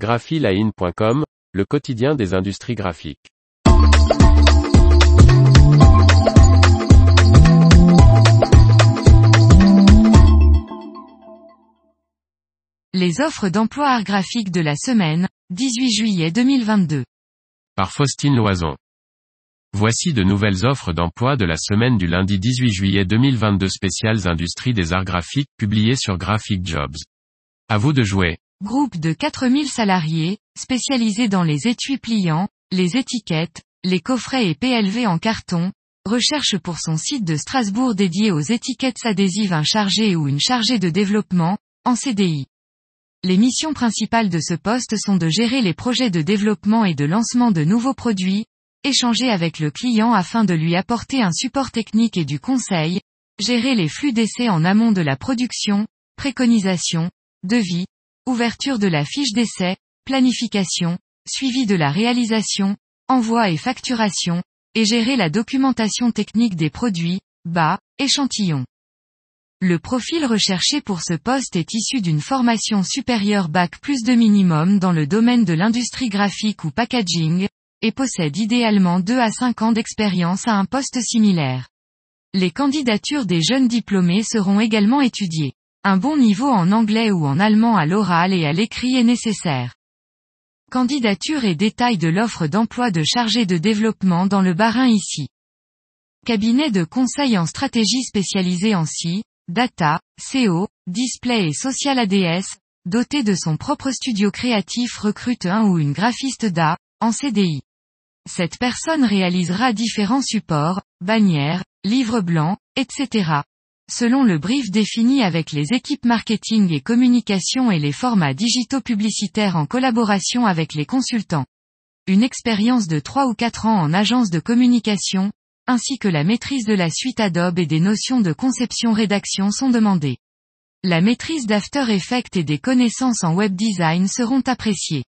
graphiline.com, le quotidien des industries graphiques. Les offres d'emploi art graphique de la semaine, 18 juillet 2022. Par Faustine Loison. Voici de nouvelles offres d'emploi de la semaine du lundi 18 juillet 2022 spéciales industries des arts graphiques publiées sur Graphic Jobs. À vous de jouer. Groupe de 4000 salariés, spécialisés dans les étuis pliants, les étiquettes, les coffrets et PLV en carton, recherche pour son site de Strasbourg dédié aux étiquettes adhésives un chargé ou une chargée de développement, en CDI. Les missions principales de ce poste sont de gérer les projets de développement et de lancement de nouveaux produits, échanger avec le client afin de lui apporter un support technique et du conseil, gérer les flux d'essais en amont de la production, préconisation, devis, ouverture de la fiche d'essai, planification, suivi de la réalisation, envoi et facturation, et gérer la documentation technique des produits, bas, échantillons. Le profil recherché pour ce poste est issu d'une formation supérieure Bac plus de minimum dans le domaine de l'industrie graphique ou packaging, et possède idéalement 2 à 5 ans d'expérience à un poste similaire. Les candidatures des jeunes diplômés seront également étudiées. Un bon niveau en anglais ou en allemand à l'oral et à l'écrit est nécessaire. Candidature et détails de l'offre d'emploi de chargé de développement dans le Barin ici. Cabinet de conseil en stratégie spécialisé en SI, data, CO, display et social ADS, doté de son propre studio créatif recrute un ou une graphiste d'A, en CDI. Cette personne réalisera différents supports, bannières, livres blancs, etc. Selon le brief défini avec les équipes marketing et communication et les formats digitaux publicitaires en collaboration avec les consultants. Une expérience de 3 ou 4 ans en agence de communication, ainsi que la maîtrise de la suite Adobe et des notions de conception-rédaction sont demandées. La maîtrise d'After Effects et des connaissances en web design seront appréciées.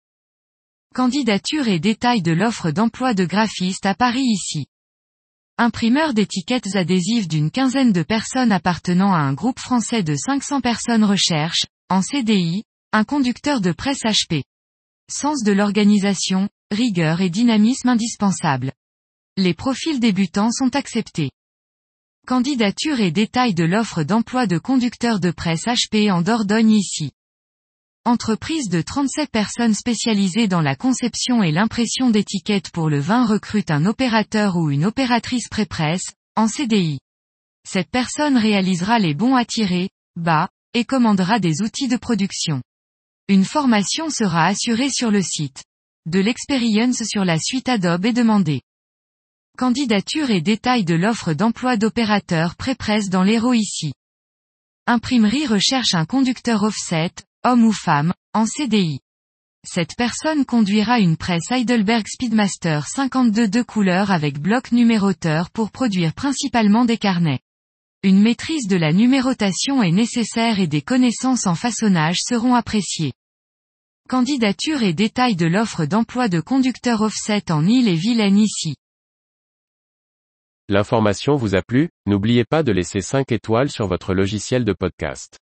Candidature et détails de l'offre d'emploi de graphiste à Paris ici. Imprimeur d'étiquettes adhésives d'une quinzaine de personnes appartenant à un groupe français de 500 personnes recherche, en CDI, un conducteur de presse HP. Sens de l'organisation, rigueur et dynamisme indispensable. Les profils débutants sont acceptés. Candidature et détails de l'offre d'emploi de conducteur de presse HP en Dordogne ici. Entreprise de 37 personnes spécialisées dans la conception et l'impression d'étiquettes pour le vin recrute un opérateur ou une opératrice pré-presse, en CDI. Cette personne réalisera les bons à tirer, bas, et commandera des outils de production. Une formation sera assurée sur le site. De l'expérience sur la suite Adobe est demandée. Candidature et détails de l'offre d'emploi d'opérateur pré-presse dans l'Hérault ici. Imprimerie recherche un conducteur offset, homme ou femme, en CDI. Cette personne conduira une presse Heidelberg Speedmaster 52 de couleur avec bloc numéroteur pour produire principalement des carnets. Une maîtrise de la numérotation est nécessaire et des connaissances en façonnage seront appréciées. Candidature et détails de l'offre d'emploi de conducteur offset en île et Vilaine ici. L'information vous a plu, n'oubliez pas de laisser 5 étoiles sur votre logiciel de podcast.